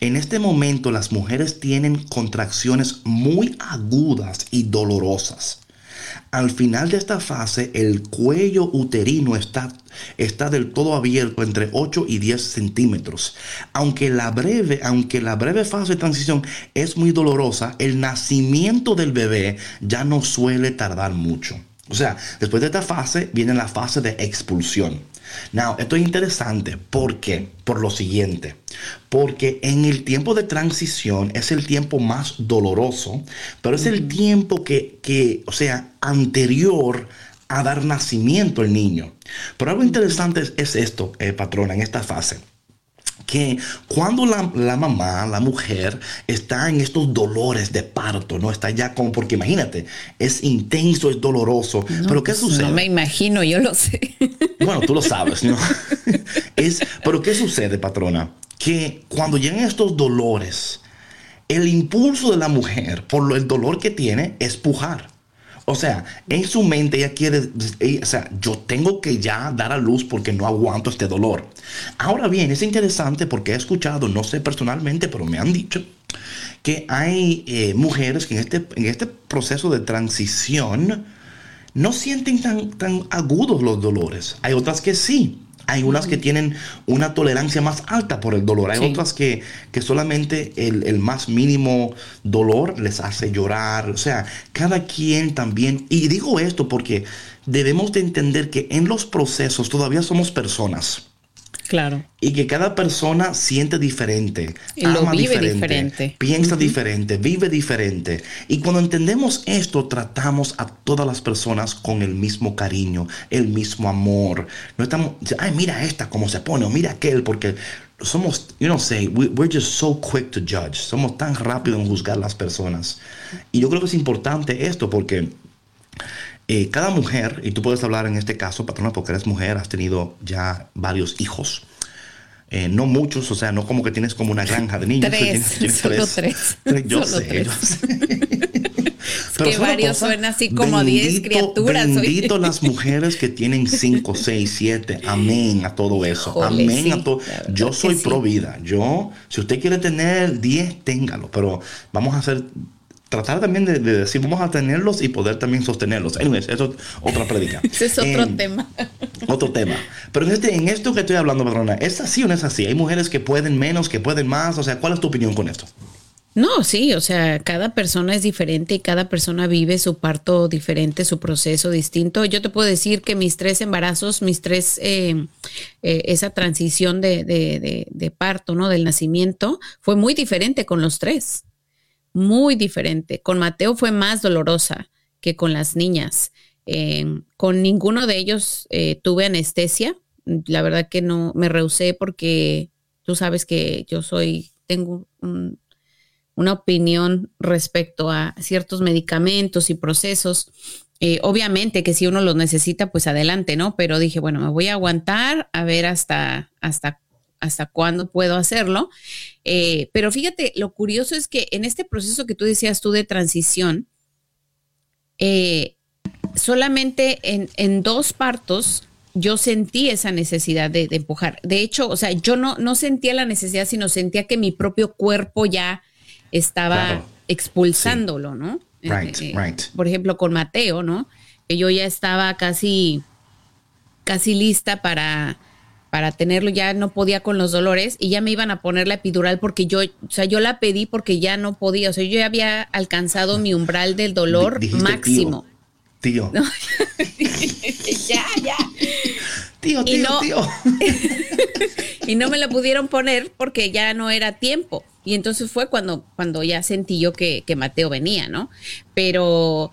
En este momento las mujeres tienen contracciones muy agudas y dolorosas. Al final de esta fase, el cuello uterino está, está del todo abierto entre 8 y 10 centímetros. Aunque la, breve, aunque la breve fase de transición es muy dolorosa, el nacimiento del bebé ya no suele tardar mucho. O sea, después de esta fase viene la fase de expulsión. Now, esto es interesante porque, por lo siguiente, porque en el tiempo de transición es el tiempo más doloroso, pero es el tiempo que, que, o sea, anterior a dar nacimiento al niño. Pero algo interesante es, esto, eh, patrona, en esta fase que cuando la, mamá, la mujer, está en estos dolores de parto, ¿no? Está ya como, porque imagínate, es intenso, es doloroso. pero ¿qué pues, sucede? No me imagino, yo lo sé. Bueno, tú lo sabes, ¿no? *laughs* es, pero ¿qué sucede, patrona? Que cuando llegan estos dolores, el impulso de la mujer, por el dolor que tiene, es pujar. O sea, en su mente ella quiere, o sea, yo tengo que ya dar a luz porque no aguanto este dolor. Ahora bien, es interesante porque he escuchado, no sé personalmente, pero me han dicho que hay eh, mujeres que en este, en este proceso de transición no sienten tan, tan agudos los dolores. Hay otras que sí. Hay unas que tienen una tolerancia más alta por el dolor. Hay otras que, que solamente el, el, más mínimo dolor les hace llorar. O sea, cada quien también. Y digo esto porque debemos de entender que en los procesos todavía somos personas. Claro. Y que cada persona siente diferente, ama diferente, piensa diferente, vive diferente. Y cuando entendemos esto, tratamos a todas las personas con el mismo cariño, el mismo amor. No estamos, ay, mira esta cómo se pone, o mira aquel, porque somos, you know, say, we're just so quick to judge. Somos tan rápidos en juzgar las personas. Y yo creo que es importante esto porque eh, cada mujer, y tú puedes hablar en este caso, patrona, porque eres mujer, has tenido ya varios hijos. Eh, no muchos, o sea, no como que tienes como una granja de niños. Tres, solo tres. Yo sé, yo sé. *laughs* Pero que varios suenan así como 10 criaturas. Bendito las mujeres que tienen 5, 6, 7. Amén a todo eso. Amén a todo. Yo soy pro vida. Yo, si usted quiere tener 10, téngalo. Pero vamos a hacer tratar también de, decir, vamos a tenerlos y poder también sostenerlos. Anyways, eso es otra predica. *laughs* Ese es otro tema. *laughs* Otro tema. Pero en, este, en esto que estoy hablando, patrona, ¿es así o no es así? Hay mujeres que pueden menos, que pueden más. O sea, ¿cuál es tu opinión con esto? No, sí, o sea, cada persona es diferente y cada persona vive su parto diferente, su proceso distinto. Yo te puedo decir que mis tres embarazos, mis tres, eh, eh, esa transición de, de, de, parto, ¿no? Del nacimiento, fue muy diferente con los tres muy diferente. Con Mateo fue más dolorosa que con las niñas. Em, con ninguno de ellos eh, tuve anestesia. La verdad que no me rehusé porque tú sabes que yo soy, tengo una opinión respecto a ciertos medicamentos y procesos. Eh, obviamente que si uno los necesita, pues adelante, ¿no? Pero dije, bueno, me voy a aguantar a ver hasta, hasta hasta cuándo puedo hacerlo. Eh, pero fíjate, lo curioso es que en este proceso que tú decías tú de transición, eh, solamente en, dos partos yo sentí esa necesidad de, empujar. De hecho, o sea, yo no, no sentía la necesidad, sino sentía que mi propio cuerpo ya estaba expulsándolo, ¿no? Right, Eh, eh, right. Por ejemplo, con Mateo, ¿no? Que yo ya estaba casi, casi lista para, para tenerlo, ya no podía con los dolores y ya me iban a poner la epidural porque yo, o sea, yo la pedí porque ya no podía, o sea, yo ya había alcanzado mi umbral del dolor máximo. Tío, *laughs* ya, ya. tío, Y tío, no- tío. *laughs* y no me la pudieron poner porque ya no era tiempo. Y entonces fue cuando, cuando ya sentí yo que, que Mateo venía, ¿no? Pero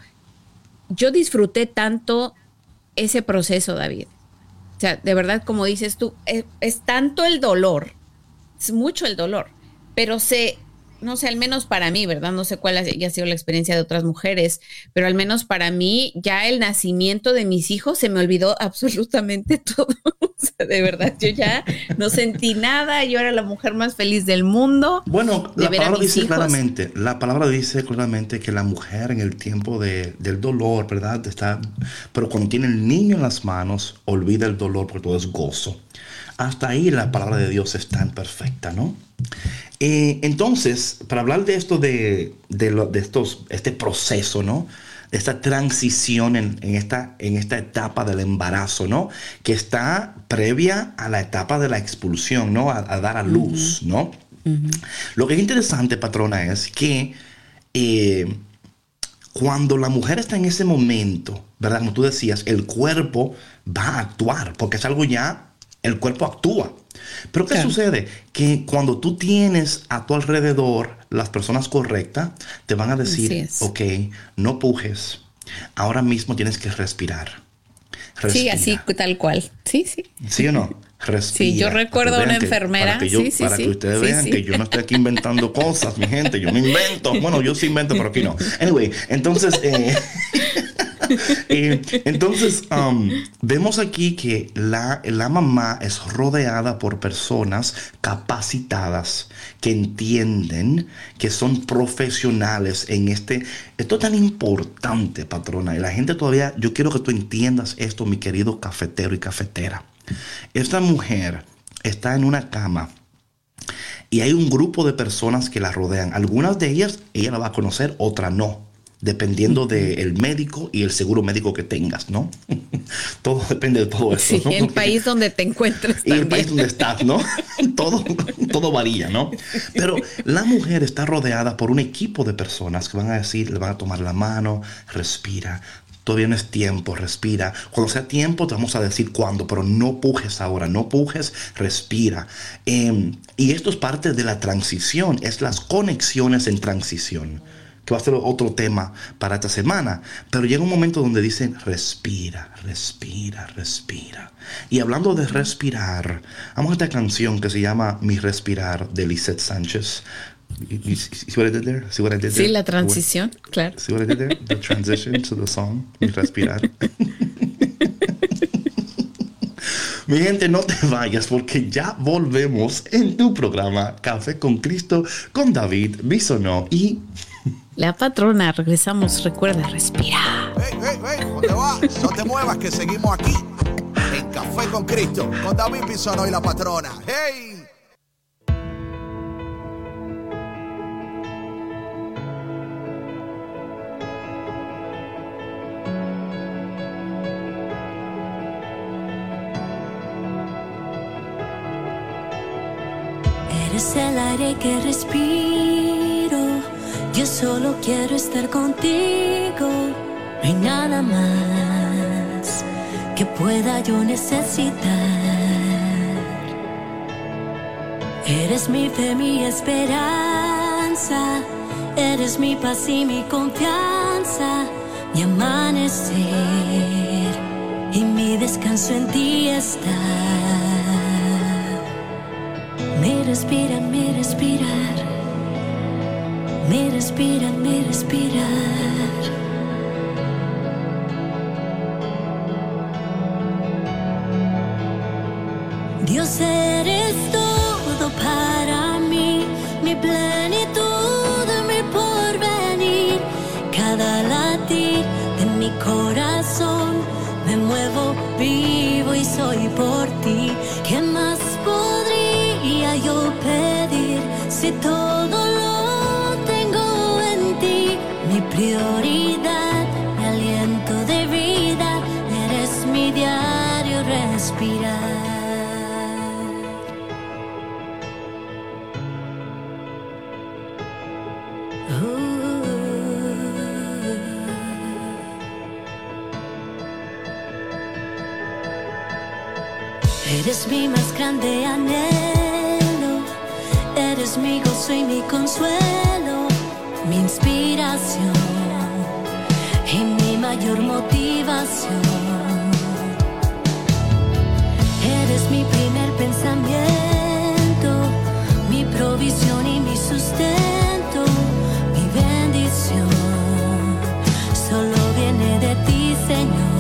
yo disfruté tanto ese proceso, David. O sea, de verdad, como dices tú, es, es tanto el dolor, es mucho el dolor, pero se, no sé, al menos para mí, ¿verdad? No sé cuál haya sido la experiencia de otras mujeres, pero al menos para mí, ya el nacimiento de mis hijos se me olvidó *laughs* absolutamente todo. *laughs* O sea, de verdad, yo ya no sentí nada, yo era la mujer más feliz del mundo. Bueno, de la palabra dice hijos. claramente, la palabra dice claramente que la mujer en el tiempo de- del dolor, ¿verdad? Está, pero cuando tiene el niño en las manos, olvida el dolor porque todo es gozo. Hasta ahí la palabra de Dios es tan perfecta, ¿no? Eh, entonces, para hablar de esto, de, de, lo- de estos, este proceso, ¿no? Esta transición en, en esta, en esta etapa del embarazo, ¿no? Que está previa a la etapa de la expulsión, ¿no? A, a dar a luz, ¿no? Lo que es interesante, patrona, es que eh, cuando la mujer está en ese momento, ¿verdad? Como tú decías, el cuerpo va a actuar, porque es algo ya, el cuerpo actúa. Pero ¿qué Claro. sucede? Que cuando tú tienes a tu alrededor las personas correctas, te van a decir, ok, no pujes, ahora mismo tienes que respirar. Sí, Respira. así tal cual. Sí, sí. ¿Sí o no? Respira. *laughs* Sí, yo recuerdo a una que- enfermera. Para que, yo- Sí, sí, para sí. que ustedes Sí, vean sí. que yo no estoy aquí inventando cosas, mi gente. Yo me invento. Bueno, yo sí invento, pero aquí no. Anyway, entonces, eh, *laughs* *laughs* eh, entonces um, vemos aquí que la, la mamá es rodeada por personas capacitadas que entienden, que son profesionales en este. Esto es tan importante, patrona. Y la gente todavía, yo quiero que tú entiendas esto, mi querido cafetero y cafetera. Esta mujer está en una cama y hay un grupo de personas que la rodean. Algunas de ellas ella la va a conocer, otras no. Dependiendo del médico y el seguro médico que tengas, ¿no? *laughs* todo depende de todo eso. Sí, ¿no? el país donde te encuentres y el país donde estás, ¿no? *laughs* todo, todo varía, ¿no? Pero la mujer está rodeada por un equipo de personas que van a decir, le van a tomar la mano, respira. Todavía no es tiempo, respira. Cuando sea tiempo te vamos a decir cuándo, pero no pujes ahora, no pujes, respira. Em, y esto es parte de la transición, es las conexiones en transición a ser otro tema para esta semana. Pero llega un momento donde dicen, respira, respira, respira. Y hablando de respirar, vamos a esta canción que se llama Mi Respirar de Lisette Sánchez. Sí, la transición, claro. See what I did there? The transition to the song, Mi Respirar. *laughs* Mi gente, no te vayas porque ya volvemos en tu programa Café con Cristo con David Bisonó y La patrona, regresamos, recuerda, respira. Hey, hey, hey, ¿dónde vas? No te muevas que seguimos aquí en Café con Cristo con David Bisono y la patrona. ¡Hey! Eres el aire que respiro. Yo solo quiero estar contigo. No hay nada más que pueda yo necesitar. Eres mi fe, mi esperanza. Eres mi paz y mi confianza. Mi amanecer y mi descanso en ti está. Me respiran, me respirar. Me respiran, me respirar. Dios eres todo para mí, mi plenitud, mi porvenir. Cada latir de mi corazón me muevo, vivo y soy por ti. ¿Qué más podría yo pedir si todo Eres mi más grande anhelo, eres mi gozo y mi consuelo, mi inspiración y mi mayor motivación. Eres mi primer pensamiento, mi provisión y mi sustento, mi bendición. Solo viene de ti, Señor.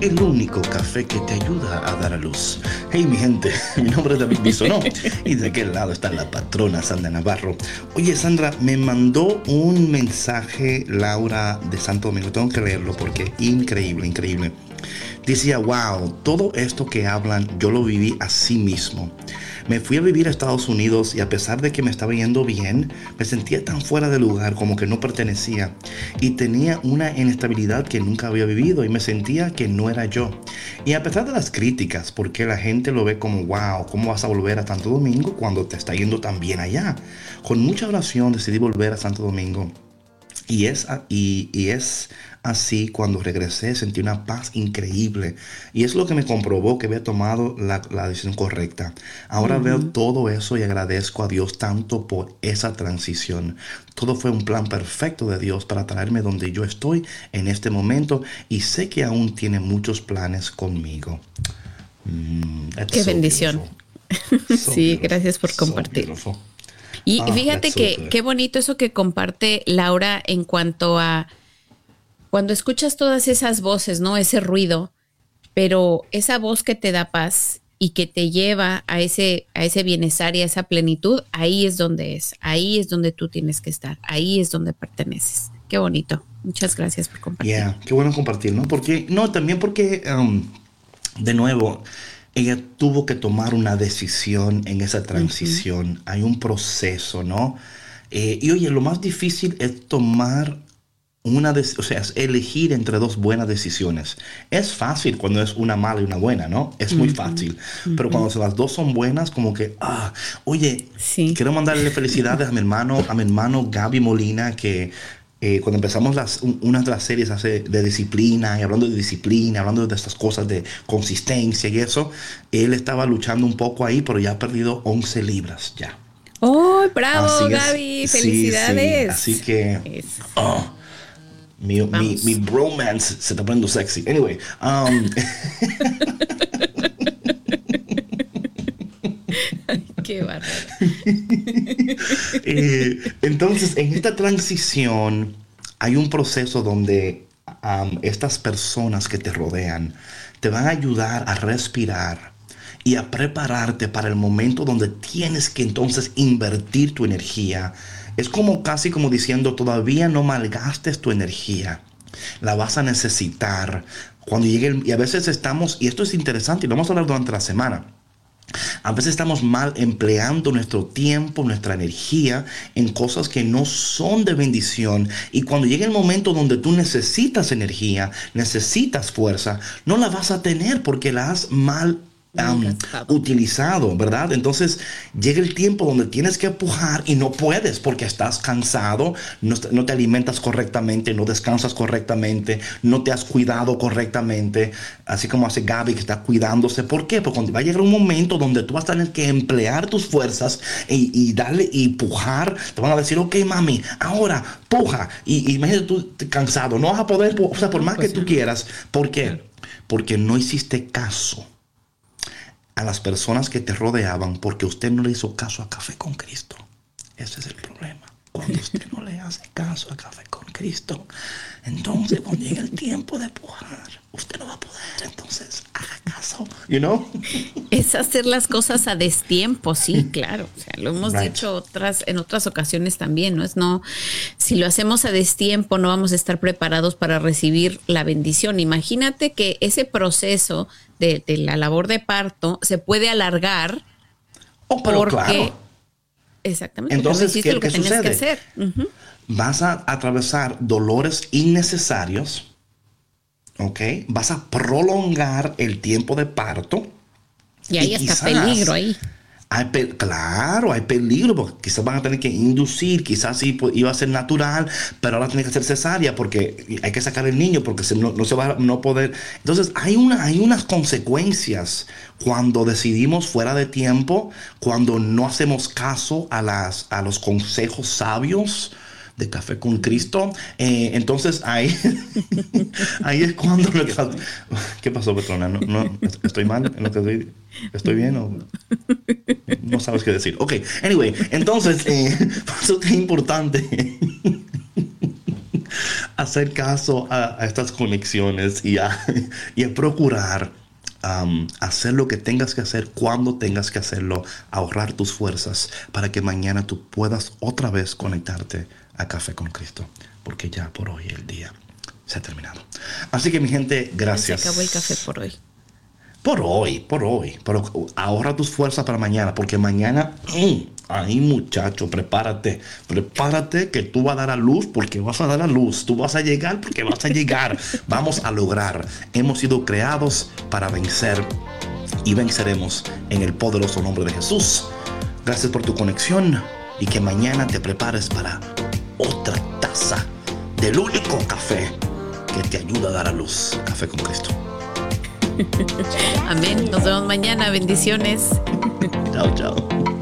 El único café que te ayuda a dar a luz. Hey mi gente, *laughs* mi nombre es David Bisonó y de aquel lado está la patrona Sandra Navarro. Oye Sandra, me mandó un mensaje Laura de Santo Domingo, tengo que leerlo porque increíble, increíble. Decía, wow, todo esto que hablan yo lo viví así mismo. Me fui a vivir a Estados Unidos y a pesar de que me estaba yendo bien, me sentía tan fuera de lugar como que no pertenecía y tenía una inestabilidad que nunca había vivido y me sentía que no era yo. Y a pesar de las críticas, porque la gente lo ve como, wow, ¿cómo vas a volver a Santo Domingo cuando te está yendo tan bien allá? Con mucha oración decidí volver a Santo Domingo. Y es, y, y es así, cuando regresé sentí una paz increíble. Y es lo que me comprobó que había tomado la, la decisión correcta. Ahora veo todo eso y agradezco a Dios tanto por esa transición. Todo fue un plan perfecto de Dios para traerme donde yo estoy en este momento y sé que aún tiene muchos planes conmigo. Mm, Qué so bendición. *laughs* So Sí, gracias por So compartir. beautiful. Y Ah, fíjate so que qué bonito eso que comparte Laura en cuanto a cuando escuchas todas esas voces, ¿no? Ese ruido, pero esa voz que te da paz y que te lleva a ese, a ese bienestar y a esa plenitud, ahí es donde es, ahí es donde tú tienes que estar, ahí es donde perteneces. Qué bonito. Muchas gracias por compartir. Yeah, qué bueno compartir, ¿no? Porque, no, también porque, um, de nuevo, ella tuvo que tomar una decisión en esa transición. Hay un proceso, ¿no? Eh, y oye, lo más difícil es tomar una, dec- o sea, es elegir entre dos buenas decisiones. Es fácil cuando es una mala y una buena, ¿no? Es muy fácil. Pero cuando las dos son buenas, como que, ah, oye, Sí. quiero mandarle felicidades a mi hermano, a mi hermano Gaby Molina, que eh, cuando empezamos las, un- una de las series hace de disciplina, y hablando de disciplina, hablando de estas cosas de consistencia y eso, él estaba luchando un poco ahí, pero ya ha perdido 11 libras ya. ¡Oh, bravo, es. Gaby! Sí, sí. ¡Felicidades! Así que, oh, Mi, mi, mi, bromance se está poniendo sexy. Anyway. Um, *laughs* *laughs* Eh, entonces, en esta transición hay un proceso donde estas personas que te rodean te van a ayudar a respirar y a prepararte para el momento donde tienes que entonces invertir tu energía. Es como casi como diciendo, todavía no malgastes tu energía. La vas a necesitar cuando llegue y a veces estamos y esto es interesante y lo vamos a hablar durante la semana. A veces estamos mal empleando nuestro tiempo, nuestra energía en cosas que no son de bendición. Y cuando llegue el momento donde tú necesitas energía, necesitas fuerza, no la vas a tener porque la has mal Um, utilizado, ¿verdad? Entonces llega el tiempo donde tienes que empujar y no puedes porque estás cansado, no, no, te alimentas correctamente, no descansas correctamente, no te has cuidado correctamente, así como hace Gaby que está cuidándose. ¿Por qué? Porque cuando va a llegar un momento donde tú vas a tener que emplear tus fuerzas y, y darle y pujar, te van a decir, ok, mami, ahora puja. Y, y imagínate tú cansado, no vas a poder, o sea, por más que tú quieras. ¿Por qué? Porque no hiciste caso a las personas que te rodeaban porque usted no le hizo caso a Café con Cristo. Ese es el problema. Cuando usted no le hace caso a Café con Cristo, entonces cuando llegue el tiempo de pujar, usted no va a poder. Entonces, haga caso, you know? *laughs* Es hacer las cosas a destiempo, sí, claro. O sea, lo hemos right. dicho otras, en otras ocasiones también, ¿no? Es no, si lo hacemos a destiempo, no vamos a estar preparados para recibir la bendición. Imagínate que ese proceso de, de la labor de parto se puede alargar oh, pero porque claro. exactamente Entonces, ¿qué, ¿qué, lo que qué sucede? que hacer. Uh -huh. Vas a atravesar dolores innecesarios, ¿ok? Vas a prolongar el tiempo de parto. Y hay hasta quizás, peligro ahí. Hay pe claro, hay peligro, porque quizás van a tener que inducir, quizás sí pues, iba a ser natural, pero ahora tiene que ser cesárea porque hay que sacar el niño porque se, no, no, se va a no poder. Entonces, hay, una, hay unas consecuencias cuando decidimos fuera de tiempo, cuando no hacemos caso a, las, a los consejos sabios de Café con Cristo. Eh, entonces ahí, *laughs* ahí es cuando... ¿Qué pasó, Petrona? ¿No, no, ¿Estoy mal en lo que estoy, estoy bien o no sabes qué decir? Ok, anyway, entonces, eh, *laughs* por eso es importante *laughs* hacer caso a, a, estas conexiones y a, y a procurar Um, hacer lo que tengas que hacer cuando tengas que hacerlo, ahorrar tus fuerzas para que mañana tú puedas otra vez conectarte a Café con Cristo, porque ya por hoy el día se ha terminado. Así que mi gente, gracias. Se acabó el café por hoy. Por hoy, por hoy. Pero ahorra tus fuerzas para mañana, porque mañana, mmm, ahí muchacho, prepárate. Prepárate que tú vas a dar a luz porque vas a dar a luz. Tú vas a llegar porque vas a llegar. *laughs* Vamos a lograr. Hemos sido creados para vencer y venceremos en el poderoso nombre de Jesús. Gracias por tu conexión y que mañana te prepares para otra taza del único café que te ayuda a dar a luz. Café con Cristo. Amén. Nos vemos mañana. Bendiciones. Chao, chao.